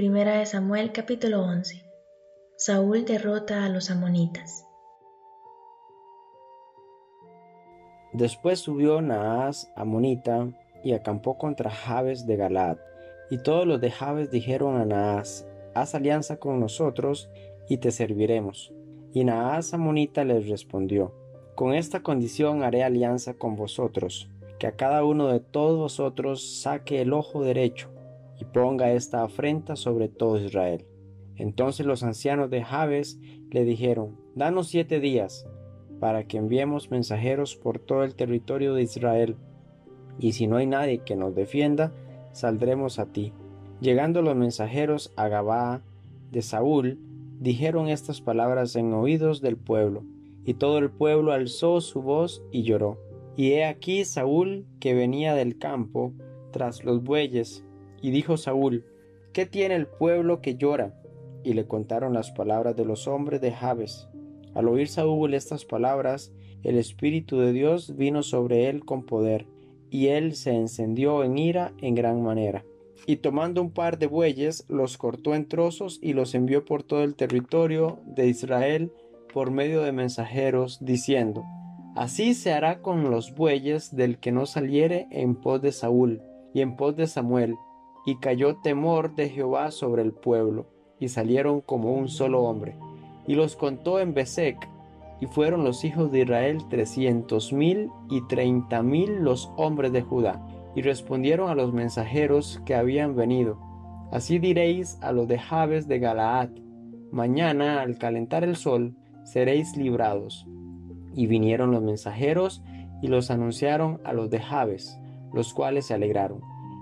Primera de Samuel capítulo 11. Saúl derrota a los amonitas. Después subió Naas amonita y acampó contra Jabes de Galaad. Y todos los de Jabes dijeron a Naas, haz alianza con nosotros y te serviremos. Y Naas amonita les respondió, con esta condición haré alianza con vosotros, que a cada uno de todos vosotros saque el ojo derecho y ponga esta afrenta sobre todo Israel. Entonces los ancianos de Jabes le dijeron, danos siete días para que enviemos mensajeros por todo el territorio de Israel, y si no hay nadie que nos defienda, saldremos a ti. Llegando los mensajeros a Gabaa de Saúl, dijeron estas palabras en oídos del pueblo, y todo el pueblo alzó su voz y lloró. Y he aquí Saúl que venía del campo tras los bueyes, y dijo Saúl, ¿qué tiene el pueblo que llora? Y le contaron las palabras de los hombres de Jabes. Al oír Saúl estas palabras, el Espíritu de Dios vino sobre él con poder, y él se encendió en ira en gran manera. Y tomando un par de bueyes, los cortó en trozos y los envió por todo el territorio de Israel por medio de mensajeros, diciendo, Así se hará con los bueyes del que no saliere en pos de Saúl y en pos de Samuel. Y cayó temor de Jehová sobre el pueblo, y salieron como un solo hombre y los contó en Besec, y fueron los hijos de Israel trescientos mil y treinta mil los hombres de Judá, y respondieron a los mensajeros que habían venido. Así diréis a los de Jabes de Galaad, mañana al calentar el sol seréis librados. Y vinieron los mensajeros y los anunciaron a los de Jabes, los cuales se alegraron.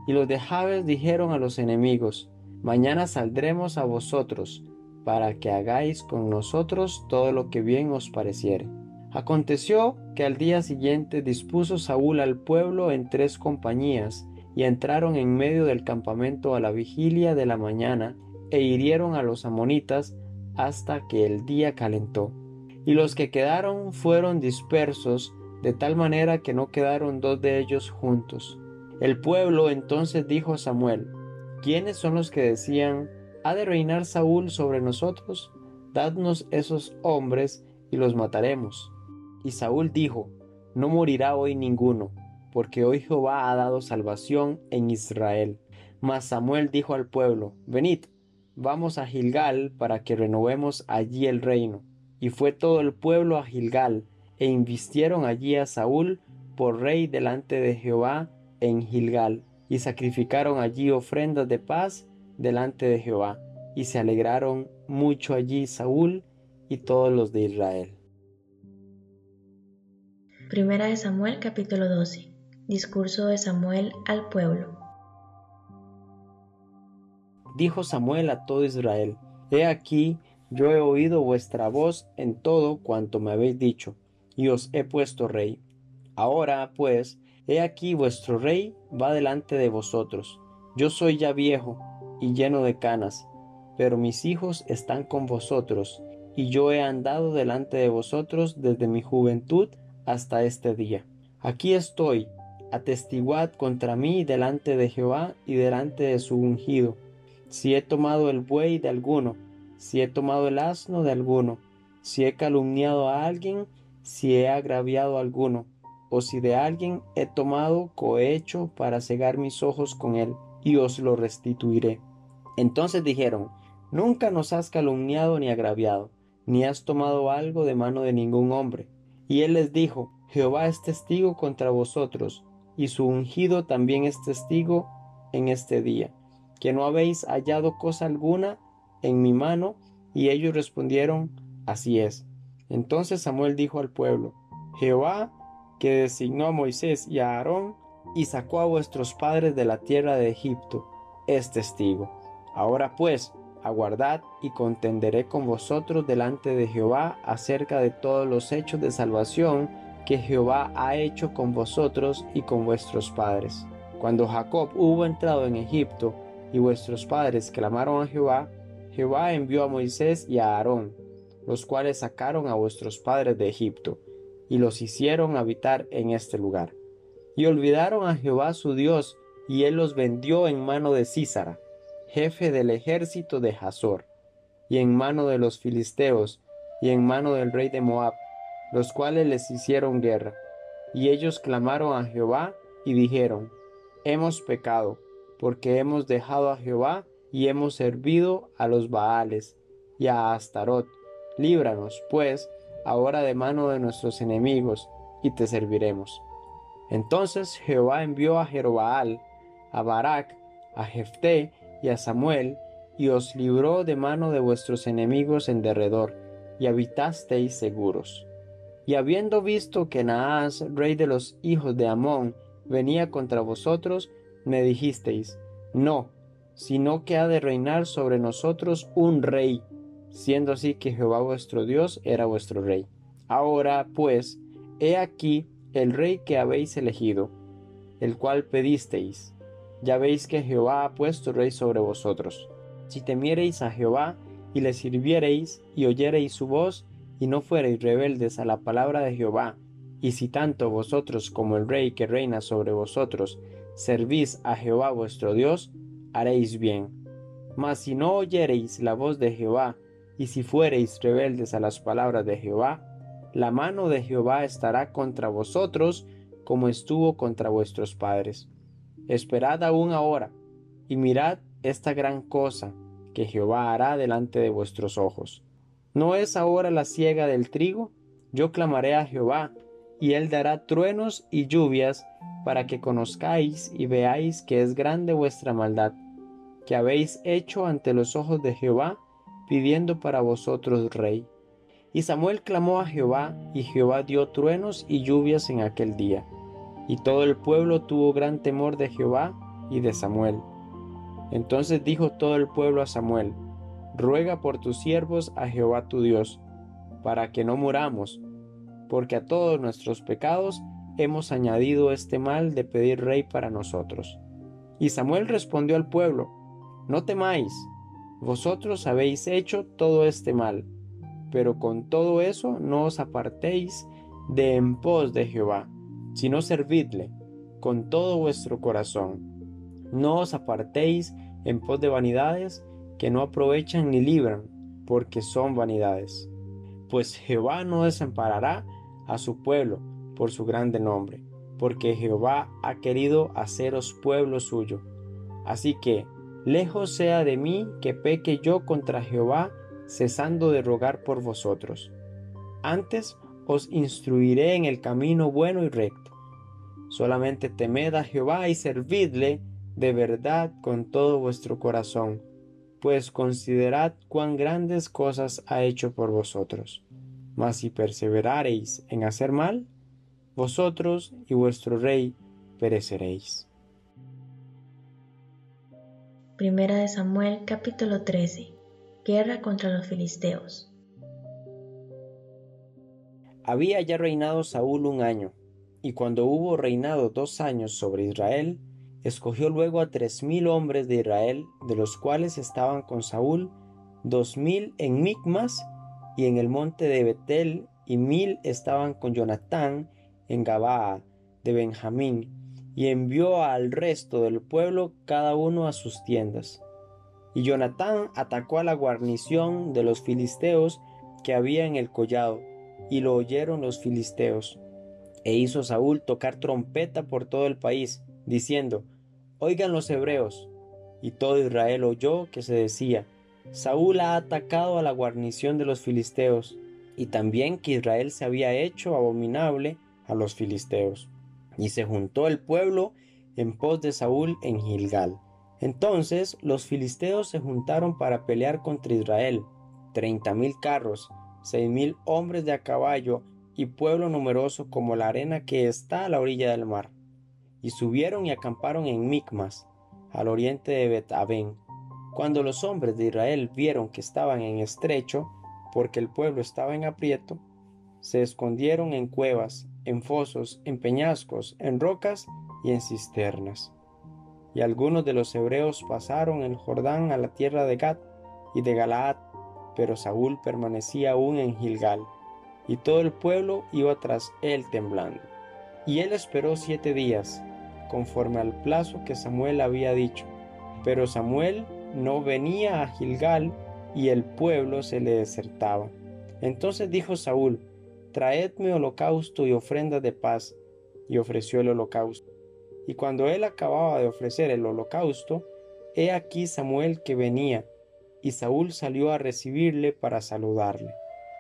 Y los de Jabes dijeron a los enemigos, mañana saldremos a vosotros, para que hagáis con nosotros todo lo que bien os pareciere. Aconteció que al día siguiente dispuso Saúl al pueblo en tres compañías, y entraron en medio del campamento a la vigilia de la mañana, e hirieron a los amonitas hasta que el día calentó. Y los que quedaron fueron dispersos, de tal manera que no quedaron dos de ellos juntos. El pueblo entonces dijo a Samuel, ¿quiénes son los que decían, ¿Ha de reinar Saúl sobre nosotros? Dadnos esos hombres y los mataremos. Y Saúl dijo, No morirá hoy ninguno, porque hoy Jehová ha dado salvación en Israel. Mas Samuel dijo al pueblo, Venid, vamos a Gilgal para que renovemos allí el reino. Y fue todo el pueblo a Gilgal, e invistieron allí a Saúl por rey delante de Jehová en Gilgal, y sacrificaron allí ofrendas de paz delante de Jehová, y se alegraron mucho allí Saúl y todos los de Israel. Primera de Samuel capítulo 12. Discurso de Samuel al pueblo. Dijo Samuel a todo Israel, He aquí, yo he oído vuestra voz en todo cuanto me habéis dicho, y os he puesto rey. Ahora, pues, he aquí vuestro rey va delante de vosotros. Yo soy ya viejo, y lleno de canas, pero mis hijos están con vosotros, y yo he andado delante de vosotros desde mi juventud hasta este día. Aquí estoy, atestiguad contra mí delante de Jehová y delante de su ungido, si he tomado el buey de alguno, si he tomado el asno de alguno, si he calumniado a alguien, si he agraviado a alguno, o si de alguien he tomado cohecho para cegar mis ojos con él, y os lo restituiré. Entonces dijeron, Nunca nos has calumniado ni agraviado, ni has tomado algo de mano de ningún hombre. Y él les dijo, Jehová es testigo contra vosotros, y su ungido también es testigo en este día, que no habéis hallado cosa alguna en mi mano. Y ellos respondieron, Así es. Entonces Samuel dijo al pueblo, Jehová, que designó a Moisés y a Aarón, y sacó a vuestros padres de la tierra de Egipto, es testigo. Ahora pues, aguardad y contenderé con vosotros delante de Jehová acerca de todos los hechos de salvación que Jehová ha hecho con vosotros y con vuestros padres. Cuando Jacob hubo entrado en Egipto y vuestros padres clamaron a Jehová, Jehová envió a Moisés y a Aarón, los cuales sacaron a vuestros padres de Egipto y los hicieron habitar en este lugar. Y olvidaron a Jehová su Dios, y él los vendió en mano de Císara jefe del ejército de Hazor, y en mano de los filisteos, y en mano del rey de Moab, los cuales les hicieron guerra. Y ellos clamaron a Jehová y dijeron, Hemos pecado, porque hemos dejado a Jehová y hemos servido a los Baales y a Astarot. Líbranos, pues, ahora de mano de nuestros enemigos, y te serviremos. Entonces Jehová envió a Jerobaal, a Barak, a Jefté y a Samuel, y os libró de mano de vuestros enemigos en derredor, y habitasteis seguros. Y habiendo visto que Naas, rey de los hijos de Amón, venía contra vosotros, me dijisteis, no, sino que ha de reinar sobre nosotros un rey, siendo así que Jehová vuestro Dios era vuestro rey. Ahora, pues, he aquí el rey que habéis elegido, el cual pedisteis. Ya veis que Jehová ha puesto rey sobre vosotros. Si temiereis a Jehová y le sirviereis y oyereis su voz y no fuereis rebeldes a la palabra de Jehová, y si tanto vosotros como el rey que reina sobre vosotros servís a Jehová vuestro Dios, haréis bien. Mas si no oyereis la voz de Jehová, y si fuereis rebeldes a las palabras de Jehová, la mano de Jehová estará contra vosotros como estuvo contra vuestros padres. Esperad aún ahora, y mirad esta gran cosa que Jehová hará delante de vuestros ojos. ¿No es ahora la siega del trigo? Yo clamaré a Jehová, y él dará truenos y lluvias para que conozcáis y veáis que es grande vuestra maldad, que habéis hecho ante los ojos de Jehová, pidiendo para vosotros rey. Y Samuel clamó a Jehová, y Jehová dio truenos y lluvias en aquel día. Y todo el pueblo tuvo gran temor de Jehová y de Samuel. Entonces dijo todo el pueblo a Samuel, Ruega por tus siervos a Jehová tu Dios, para que no muramos, porque a todos nuestros pecados hemos añadido este mal de pedir rey para nosotros. Y Samuel respondió al pueblo, No temáis, vosotros habéis hecho todo este mal pero con todo eso no os apartéis de en pos de Jehová, sino servidle con todo vuestro corazón. No os apartéis en pos de vanidades que no aprovechan ni libran, porque son vanidades. Pues Jehová no desamparará a su pueblo por su grande nombre, porque Jehová ha querido haceros pueblo suyo. Así que, lejos sea de mí que peque yo contra Jehová cesando de rogar por vosotros. Antes os instruiré en el camino bueno y recto. Solamente temed a Jehová y servidle de verdad con todo vuestro corazón, pues considerad cuán grandes cosas ha hecho por vosotros. Mas si perseverareis en hacer mal, vosotros y vuestro rey pereceréis. Primera de Samuel capítulo 13 Guerra contra los filisteos. Había ya reinado Saúl un año, y cuando hubo reinado dos años sobre Israel, escogió luego a tres mil hombres de Israel, de los cuales estaban con Saúl dos mil en Micmas y en el monte de Betel, y mil estaban con Jonatán en Gabaa de Benjamín, y envió al resto del pueblo cada uno a sus tiendas. Y Jonatán atacó a la guarnición de los filisteos que había en el collado, y lo oyeron los filisteos. E hizo Saúl tocar trompeta por todo el país, diciendo, Oigan los hebreos. Y todo Israel oyó que se decía, Saúl ha atacado a la guarnición de los filisteos, y también que Israel se había hecho abominable a los filisteos. Y se juntó el pueblo en pos de Saúl en Gilgal. Entonces los filisteos se juntaron para pelear contra Israel, treinta mil carros, seis mil hombres de a caballo y pueblo numeroso como la arena que está a la orilla del mar. Y subieron y acamparon en Micmas, al oriente de bet Cuando los hombres de Israel vieron que estaban en estrecho, porque el pueblo estaba en aprieto, se escondieron en cuevas, en fosos, en peñascos, en rocas y en cisternas y algunos de los hebreos pasaron el Jordán a la tierra de Gad y de Galaad, pero Saúl permanecía aún en Gilgal, y todo el pueblo iba tras él temblando. Y él esperó siete días, conforme al plazo que Samuel había dicho. Pero Samuel no venía a Gilgal y el pueblo se le desertaba. Entonces dijo Saúl, Traedme holocausto y ofrenda de paz, y ofreció el holocausto. Y cuando él acababa de ofrecer el holocausto, he aquí Samuel que venía, y Saúl salió a recibirle para saludarle.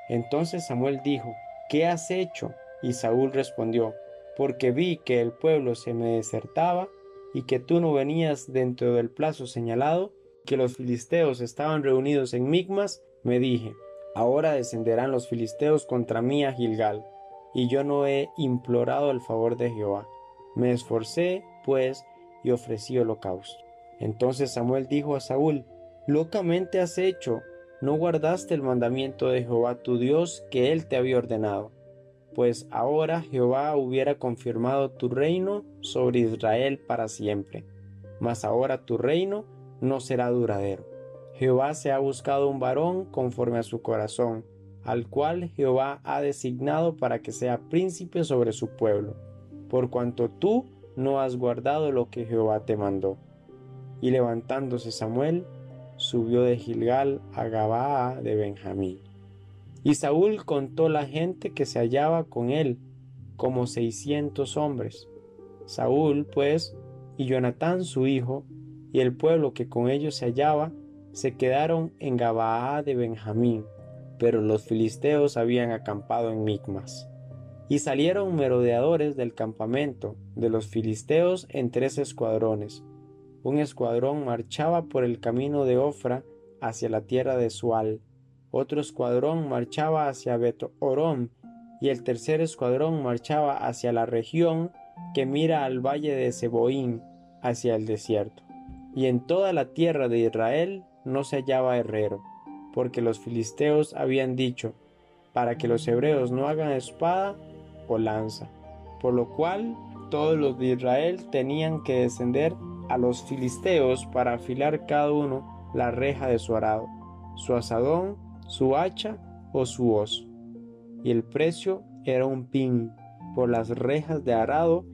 Entonces Samuel dijo, ¿qué has hecho? Y Saúl respondió, porque vi que el pueblo se me desertaba y que tú no venías dentro del plazo señalado, que los filisteos estaban reunidos en Migmas, me dije, ahora descenderán los filisteos contra mí a Gilgal, y yo no he implorado el favor de Jehová. Me esforcé, pues, y ofrecí holocausto. Entonces Samuel dijo a Saúl, locamente has hecho, no guardaste el mandamiento de Jehová tu Dios que él te había ordenado pues ahora Jehová hubiera confirmado tu reino sobre Israel para siempre, mas ahora tu reino no será duradero. Jehová se ha buscado un varón conforme a su corazón, al cual Jehová ha designado para que sea príncipe sobre su pueblo, por cuanto tú no has guardado lo que Jehová te mandó. Y levantándose Samuel, subió de Gilgal a Gabaa de Benjamín. Y Saúl contó la gente que se hallaba con él, como seiscientos hombres. Saúl, pues, y Jonatán su hijo, y el pueblo que con ellos se hallaba, se quedaron en Gabaa de Benjamín, pero los filisteos habían acampado en Micmas. Y salieron merodeadores del campamento de los filisteos en tres escuadrones. Un escuadrón marchaba por el camino de Ofra hacia la tierra de Sual, otro escuadrón marchaba hacia Bet Orón y el tercer escuadrón marchaba hacia la región que mira al valle de Seboín, hacia el desierto. Y en toda la tierra de Israel no se hallaba herrero, porque los filisteos habían dicho, para que los hebreos no hagan espada o lanza, por lo cual todos los de Israel tenían que descender a los filisteos para afilar cada uno la reja de su arado, su asadón su hacha o su hoz. Y el precio era un pin por las rejas de arado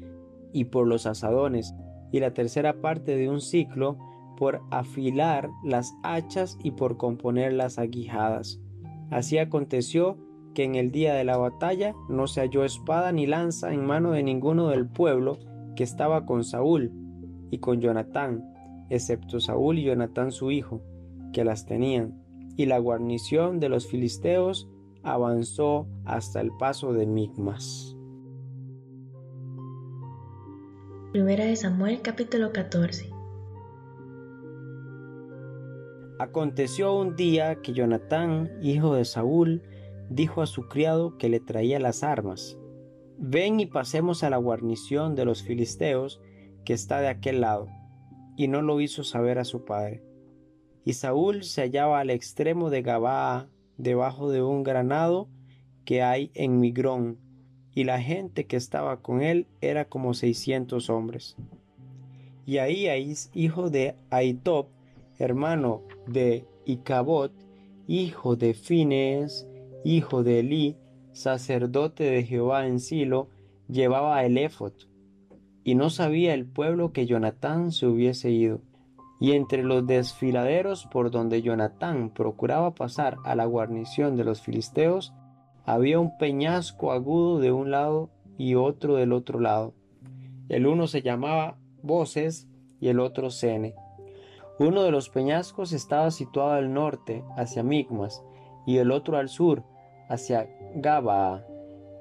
y por los asadones, y la tercera parte de un ciclo por afilar las hachas y por componer las aguijadas. Así aconteció que en el día de la batalla no se halló espada ni lanza en mano de ninguno del pueblo que estaba con Saúl y con Jonatán, excepto Saúl y Jonatán su hijo, que las tenían y la guarnición de los filisteos avanzó hasta el paso de Migmas. Primera de Samuel capítulo 14 Aconteció un día que Jonatán, hijo de Saúl, dijo a su criado que le traía las armas, Ven y pasemos a la guarnición de los filisteos que está de aquel lado, y no lo hizo saber a su padre. Y Saúl se hallaba al extremo de Gabaa, debajo de un granado que hay en Migrón, y la gente que estaba con él era como seiscientos hombres. Y Ahías, hijo de Aitob, hermano de Icabot, hijo de Fines, hijo de Elí, sacerdote de Jehová en Silo, llevaba el éfod. Y no sabía el pueblo que Jonatán se hubiese ido. Y entre los desfiladeros por donde Jonatán procuraba pasar a la guarnición de los filisteos, había un peñasco agudo de un lado y otro del otro lado. El uno se llamaba Voces y el otro Sene. Uno de los peñascos estaba situado al norte, hacia Migmas, y el otro al sur, hacia Gabaa.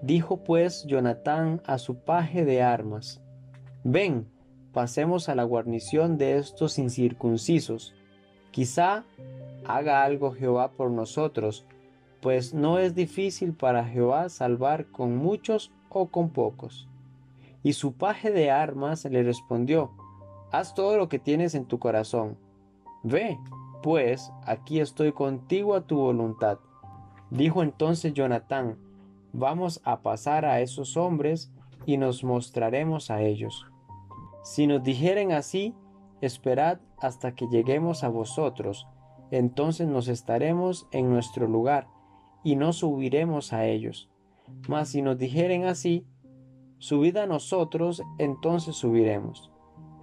Dijo pues Jonatán a su paje de armas, Ven, pasemos a la guarnición de estos incircuncisos. Quizá haga algo Jehová por nosotros, pues no es difícil para Jehová salvar con muchos o con pocos. Y su paje de armas le respondió, Haz todo lo que tienes en tu corazón. Ve, pues, aquí estoy contigo a tu voluntad. Dijo entonces Jonatán, Vamos a pasar a esos hombres y nos mostraremos a ellos. Si nos dijeren así, esperad hasta que lleguemos a vosotros, entonces nos estaremos en nuestro lugar y no subiremos a ellos. Mas si nos dijeren así, subid a nosotros, entonces subiremos,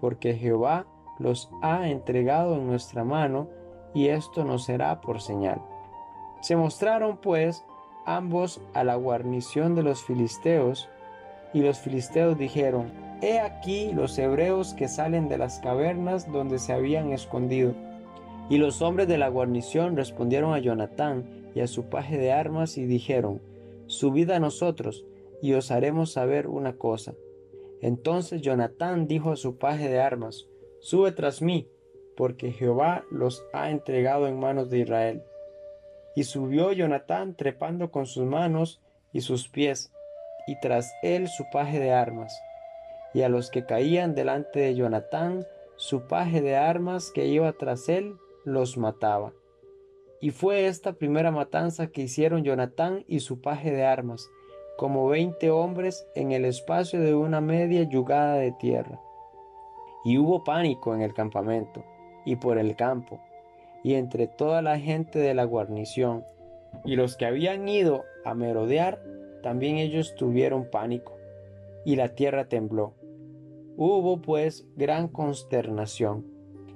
porque Jehová los ha entregado en nuestra mano, y esto nos será por señal. Se mostraron pues ambos a la guarnición de los filisteos, y los filisteos dijeron, He aquí los hebreos que salen de las cavernas donde se habían escondido. Y los hombres de la guarnición respondieron a Jonatán y a su paje de armas y dijeron, Subid a nosotros, y os haremos saber una cosa. Entonces Jonatán dijo a su paje de armas, Sube tras mí, porque Jehová los ha entregado en manos de Israel. Y subió Jonatán trepando con sus manos y sus pies, y tras él su paje de armas. Y a los que caían delante de Jonatán, su paje de armas que iba tras él, los mataba. Y fue esta primera matanza que hicieron Jonatán y su paje de armas, como veinte hombres en el espacio de una media yugada de tierra. Y hubo pánico en el campamento y por el campo, y entre toda la gente de la guarnición, y los que habían ido a merodear, también ellos tuvieron pánico, y la tierra tembló. Hubo pues gran consternación,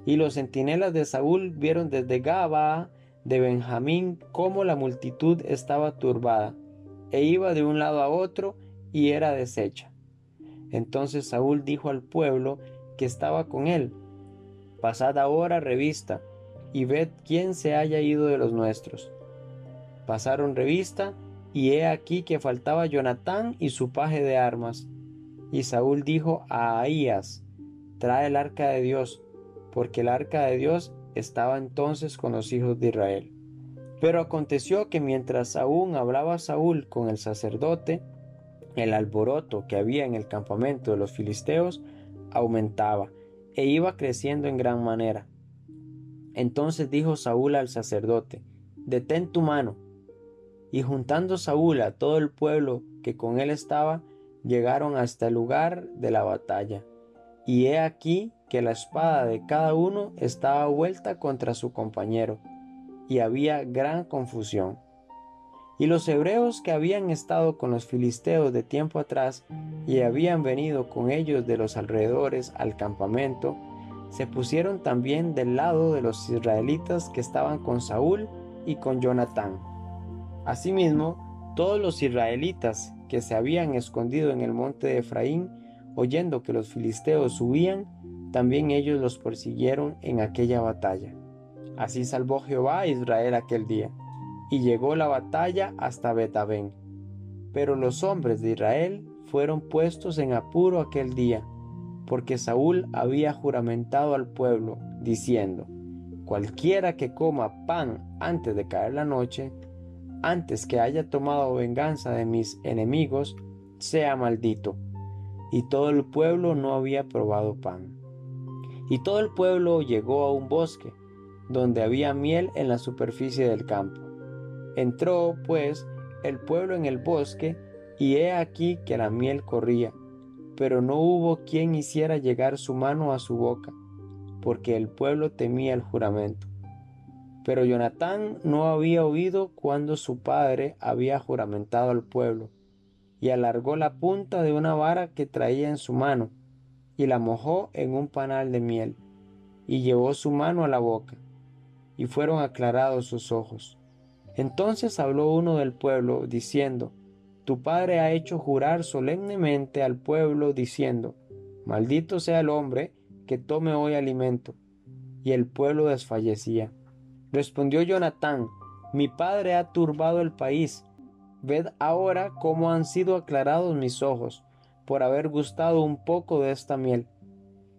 y los centinelas de Saúl vieron desde Gaba de Benjamín cómo la multitud estaba turbada, e iba de un lado a otro y era deshecha. Entonces Saúl dijo al pueblo que estaba con él, Pasad ahora revista y ved quién se haya ido de los nuestros. Pasaron revista y he aquí que faltaba Jonatán y su paje de armas. Y Saúl dijo a Ahías, trae el arca de Dios, porque el arca de Dios estaba entonces con los hijos de Israel. Pero aconteció que mientras aún hablaba Saúl con el sacerdote, el alboroto que había en el campamento de los filisteos aumentaba e iba creciendo en gran manera. Entonces dijo Saúl al sacerdote, Detén tu mano. Y juntando Saúl a todo el pueblo que con él estaba, llegaron hasta el lugar de la batalla. Y he aquí que la espada de cada uno estaba vuelta contra su compañero, y había gran confusión. Y los hebreos que habían estado con los filisteos de tiempo atrás y habían venido con ellos de los alrededores al campamento, se pusieron también del lado de los israelitas que estaban con Saúl y con Jonatán. Asimismo, todos los israelitas que se habían escondido en el monte de Efraín, oyendo que los filisteos subían, también ellos los persiguieron en aquella batalla. Así salvó Jehová a Israel aquel día y llegó la batalla hasta Betabén. Pero los hombres de Israel fueron puestos en apuro aquel día, porque Saúl había juramentado al pueblo, diciendo, Cualquiera que coma pan antes de caer la noche, antes que haya tomado venganza de mis enemigos, sea maldito. Y todo el pueblo no había probado pan. Y todo el pueblo llegó a un bosque, donde había miel en la superficie del campo Entró, pues, el pueblo en el bosque, y he aquí que la miel corría, pero no hubo quien hiciera llegar su mano a su boca, porque el pueblo temía el juramento. Pero Jonatán no había oído cuando su padre había juramentado al pueblo, y alargó la punta de una vara que traía en su mano, y la mojó en un panal de miel, y llevó su mano a la boca, y fueron aclarados sus ojos. Entonces habló uno del pueblo, diciendo, Tu padre ha hecho jurar solemnemente al pueblo, diciendo, Maldito sea el hombre que tome hoy alimento. Y el pueblo desfallecía. Respondió Jonatán, Mi padre ha turbado el país. Ved ahora cómo han sido aclarados mis ojos, por haber gustado un poco de esta miel.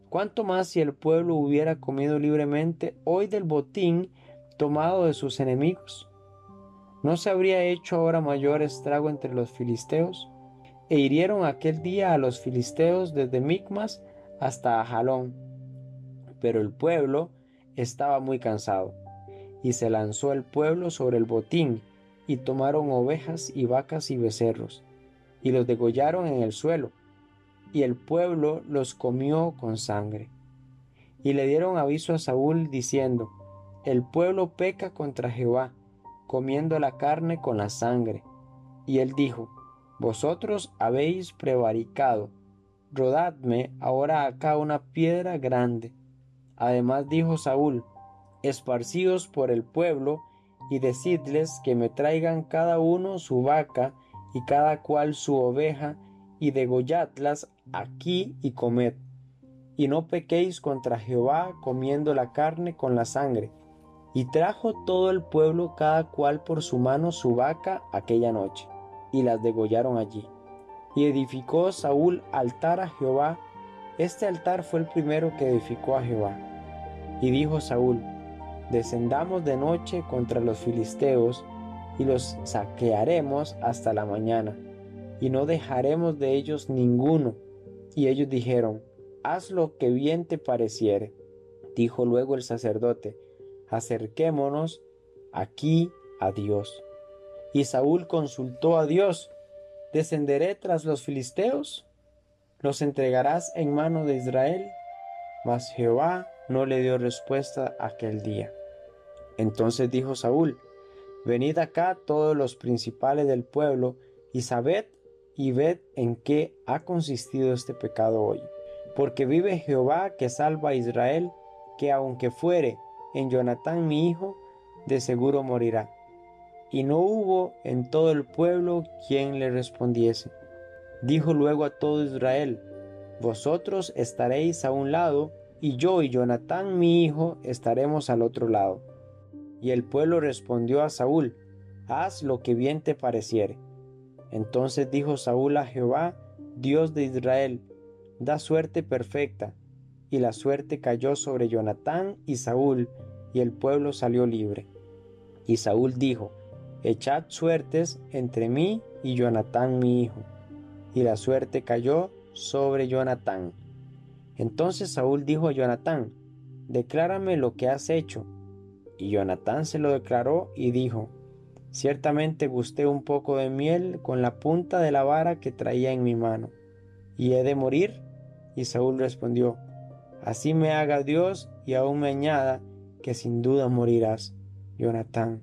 ¿Cuánto más si el pueblo hubiera comido libremente hoy del botín tomado de sus enemigos? ¿No se habría hecho ahora mayor estrago entre los filisteos? E hirieron aquel día a los filisteos desde Micmas hasta Ajalón. Pero el pueblo estaba muy cansado, y se lanzó el pueblo sobre el botín, y tomaron ovejas y vacas y becerros, y los degollaron en el suelo, y el pueblo los comió con sangre. Y le dieron aviso a Saúl diciendo, El pueblo peca contra Jehová, comiendo la carne con la sangre. Y él dijo, Vosotros habéis prevaricado, rodadme ahora acá una piedra grande. Además dijo Saúl, esparcíos por el pueblo y decidles que me traigan cada uno su vaca y cada cual su oveja y degolladlas aquí y comed. Y no pequéis contra Jehová comiendo la carne con la sangre. Y trajo todo el pueblo cada cual por su mano su vaca aquella noche, y las degollaron allí. Y edificó Saúl altar a Jehová. Este altar fue el primero que edificó a Jehová. Y dijo Saúl, descendamos de noche contra los filisteos, y los saquearemos hasta la mañana, y no dejaremos de ellos ninguno. Y ellos dijeron, haz lo que bien te pareciere. Dijo luego el sacerdote, acerquémonos aquí a Dios. Y Saúl consultó a Dios, ¿descenderé tras los filisteos? ¿Los entregarás en mano de Israel? Mas Jehová no le dio respuesta aquel día. Entonces dijo Saúl, Venid acá todos los principales del pueblo, y sabed y ved en qué ha consistido este pecado hoy. Porque vive Jehová que salva a Israel, que aunque fuere en Jonatán mi hijo, de seguro morirá. Y no hubo en todo el pueblo quien le respondiese. Dijo luego a todo Israel, Vosotros estaréis a un lado, y yo y Jonatán mi hijo estaremos al otro lado. Y el pueblo respondió a Saúl, Haz lo que bien te pareciere. Entonces dijo Saúl a Jehová, Dios de Israel, da suerte perfecta. Y la suerte cayó sobre Jonatán y Saúl, y el pueblo salió libre. Y Saúl dijo, Echad suertes entre mí y Jonatán mi hijo. Y la suerte cayó sobre Jonatán. Entonces Saúl dijo a Jonatán, Declárame lo que has hecho y Jonatán se lo declaró y dijo, Ciertamente gusté un poco de miel con la punta de la vara que traía en mi mano. ¿Y he de morir? Y Saúl respondió, Así me haga Dios y aún me añada que sin duda morirás, Jonatán.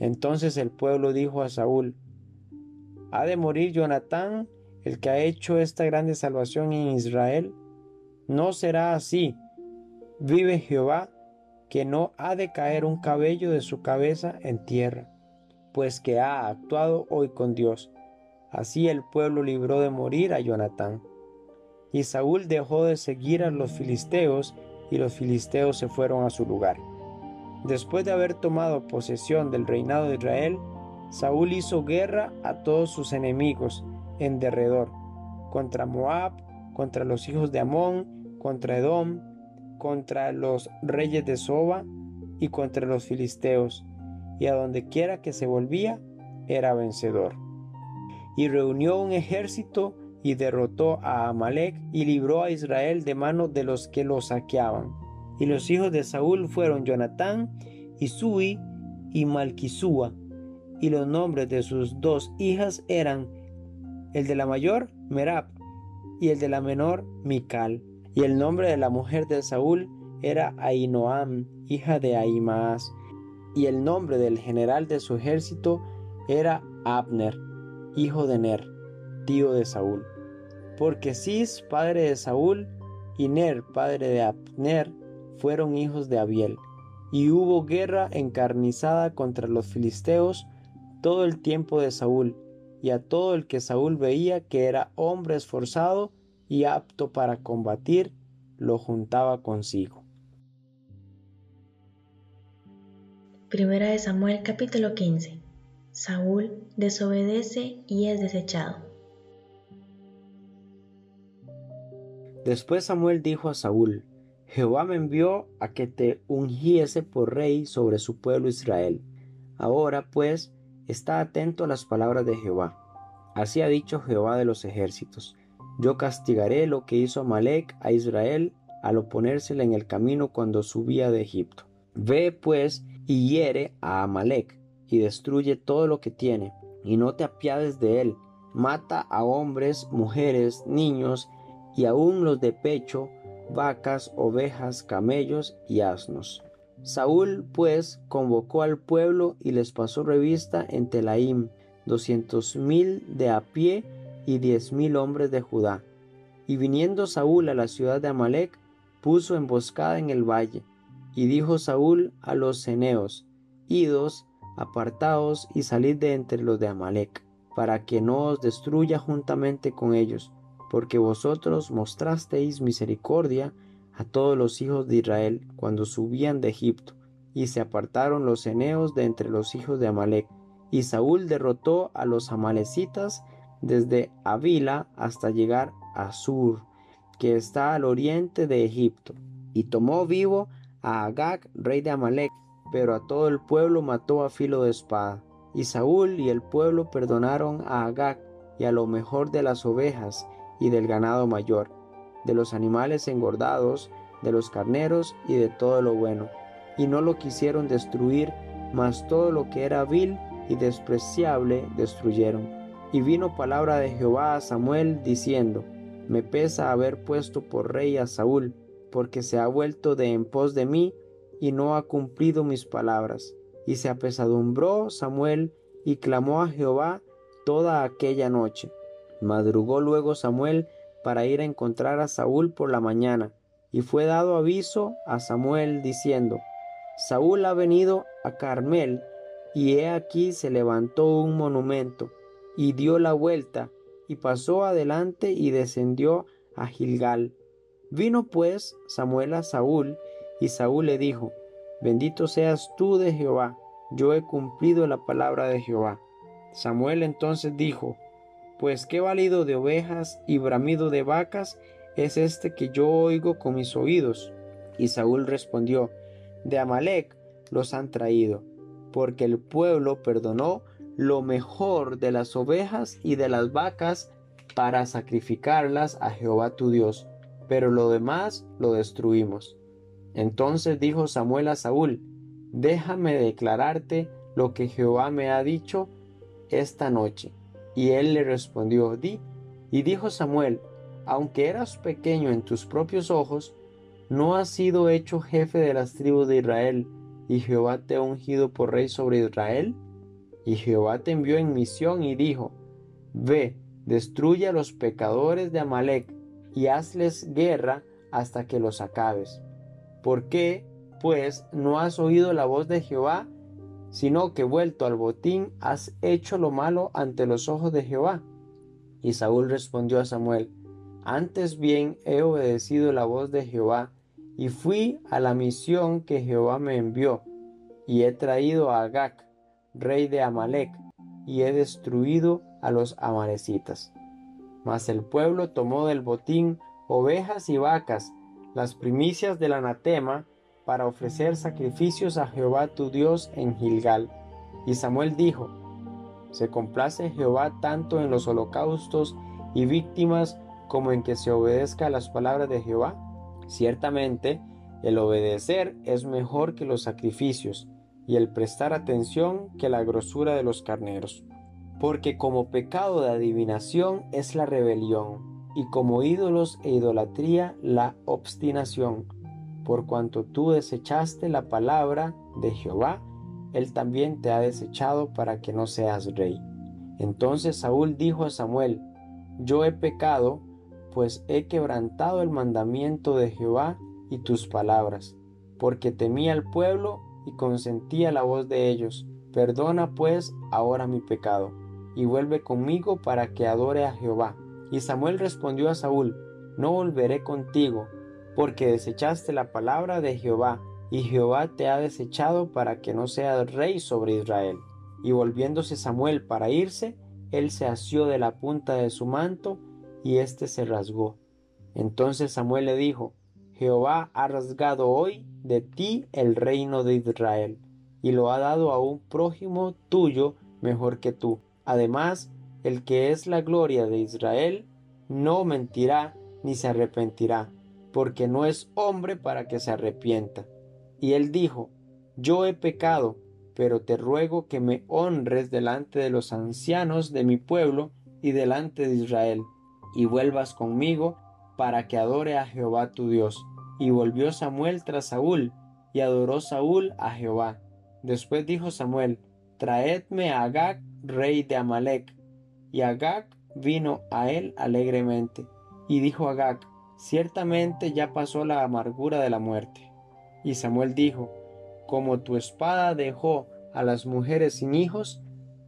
Entonces el pueblo dijo a Saúl, ¿Ha de morir Jonatán, el que ha hecho esta grande salvación en Israel? No será así. Vive Jehová, que no ha de caer un cabello de su cabeza en tierra, pues que ha actuado hoy con Dios. Así el pueblo libró de morir a Jonatán. Y Saúl dejó de seguir a los filisteos, y los filisteos se fueron a su lugar. Después de haber tomado posesión del reinado de Israel, Saúl hizo guerra a todos sus enemigos en derredor, contra Moab, contra los hijos de Amón, contra Edom, contra los reyes de Soba y contra los filisteos, y a donde quiera que se volvía, era vencedor. Y reunió un ejército y derrotó a Amalek y libró a Israel de mano de los que lo saqueaban. Y los hijos de Saúl fueron Jonatán, y Sui y Malquisúa, y los nombres de sus dos hijas eran el de la mayor, Merab, y el de la menor, Mical. Y el nombre de la mujer de Saúl era Ainoam, hija de Ahimaas. Y el nombre del general de su ejército era Abner, hijo de Ner, tío de Saúl. Porque Cis, padre de Saúl, y Ner, padre de Abner, fueron hijos de Abiel. Y hubo guerra encarnizada contra los filisteos todo el tiempo de Saúl, y a todo el que Saúl veía que era hombre esforzado, y apto para combatir, lo juntaba consigo. Primera de Samuel capítulo 15. Saúl desobedece y es desechado. Después Samuel dijo a Saúl, Jehová me envió a que te ungiese por rey sobre su pueblo Israel. Ahora pues, está atento a las palabras de Jehová. Así ha dicho Jehová de los ejércitos. Yo castigaré lo que hizo Amalek a Israel al oponérsele en el camino cuando subía de Egipto. Ve pues y hiere a Amalek y destruye todo lo que tiene, y no te apiades de él. Mata a hombres, mujeres, niños y aun los de pecho, vacas, ovejas, camellos y asnos. Saúl pues convocó al pueblo y les pasó revista en Telaim, doscientos mil de a pie y diez mil hombres de Judá. Y viniendo Saúl a la ciudad de Amalek, puso emboscada en el valle. Y dijo Saúl a los ceneos, Idos, apartaos y salid de entre los de Amalek, para que no os destruya juntamente con ellos, porque vosotros mostrasteis misericordia a todos los hijos de Israel cuando subían de Egipto, y se apartaron los ceneos de entre los hijos de Amalek, y Saúl derrotó a los amalecitas desde Avila hasta llegar a Sur, que está al oriente de Egipto, y tomó vivo Agag, rey de Amalek, pero a todo el pueblo mató a filo de espada. Y Saúl y el pueblo perdonaron a Agag y a lo mejor de las ovejas y del ganado mayor, de los animales engordados, de los carneros y de todo lo bueno. Y no lo quisieron destruir, mas todo lo que era vil y despreciable destruyeron. Y vino palabra de Jehová a Samuel diciendo, Me pesa haber puesto por rey a Saúl, porque se ha vuelto de en pos de mí y no ha cumplido mis palabras. Y se apesadumbró Samuel y clamó a Jehová toda aquella noche. Madrugó luego Samuel para ir a encontrar a Saúl por la mañana, y fue dado aviso a Samuel diciendo, Saúl ha venido a Carmel, y he aquí se levantó un monumento, y dio la vuelta, y pasó adelante y descendió a Gilgal. Vino pues Samuel a Saúl, y Saúl le dijo, Bendito seas tú de Jehová, yo he cumplido la palabra de Jehová. Samuel entonces dijo, Pues qué válido de ovejas y bramido de vacas es este que yo oigo con mis oídos. Y Saúl respondió, De Amalek los han traído, porque el pueblo perdonó lo mejor de las ovejas y de las vacas para sacrificarlas a Jehová tu Dios, pero lo demás lo destruimos. Entonces dijo Samuel a Saúl, déjame declararte lo que Jehová me ha dicho esta noche. Y él le respondió, di. Y dijo Samuel, aunque eras pequeño en tus propios ojos, no has sido hecho jefe de las tribus de Israel, y Jehová te ha ungido por rey sobre Israel. Y Jehová te envió en misión y dijo, Ve, destruye a los pecadores de Amalek, y hazles guerra hasta que los acabes. ¿Por qué, pues, no has oído la voz de Jehová, sino que vuelto al botín has hecho lo malo ante los ojos de Jehová? Y Saúl respondió a Samuel, Antes bien he obedecido la voz de Jehová, y fui a la misión que Jehová me envió, y he traído a Agag, rey de Amalek, y he destruido a los amalecitas. Mas el pueblo tomó del botín ovejas y vacas, las primicias del anatema para ofrecer sacrificios a Jehová tu Dios en Gilgal. Y Samuel dijo, ¿se complace Jehová tanto en los holocaustos y víctimas como en que se obedezca a las palabras de Jehová? Ciertamente, el obedecer es mejor que los sacrificios, y el prestar atención que la grosura de los carneros. Porque como pecado de adivinación es la rebelión, y como ídolos e idolatría la obstinación. Por cuanto tú desechaste la palabra de Jehová, él también te ha desechado para que no seas rey. Entonces Saúl dijo a Samuel, Yo he pecado, pues he quebrantado el mandamiento de Jehová y tus palabras, porque temía al pueblo y consentía la voz de ellos. Perdona pues ahora mi pecado, y vuelve conmigo para que adore a Jehová y Samuel respondió a Saúl, No volveré contigo, porque desechaste la palabra de Jehová, y Jehová te ha desechado para que no seas rey sobre Israel. Y volviéndose Samuel para irse, él se asió de la punta de su manto, y éste se rasgó. Entonces Samuel le dijo, Jehová ha rasgado hoy de ti el reino de Israel, y lo ha dado a un prójimo tuyo mejor que tú. Además, el que es la gloria de Israel, no mentirá ni se arrepentirá, porque no es hombre para que se arrepienta. Y él dijo, Yo he pecado, pero te ruego que me honres delante de los ancianos de mi pueblo y delante de Israel, y vuelvas conmigo para que adore a Jehová tu Dios. Y volvió Samuel tras Saúl, y adoró Saúl a Jehová. Después dijo Samuel, Traedme a Agag, rey de Amalek, y Agag vino a él alegremente. Y dijo Agag, ciertamente ya pasó la amargura de la muerte. Y Samuel dijo, como tu espada dejó a las mujeres sin hijos,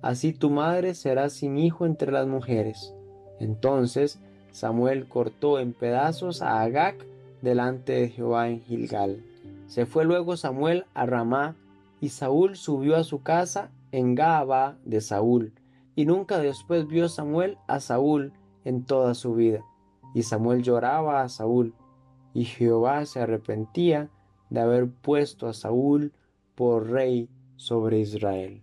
así tu madre será sin hijo entre las mujeres. Entonces Samuel cortó en pedazos a Agag delante de Jehová en Gilgal. Se fue luego Samuel a Ramá, y Saúl subió a su casa en Gaaba de Saúl, y nunca después vio Samuel a Saúl en toda su vida. Y Samuel lloraba a Saúl, y Jehová se arrepentía de haber puesto a Saúl por rey sobre Israel.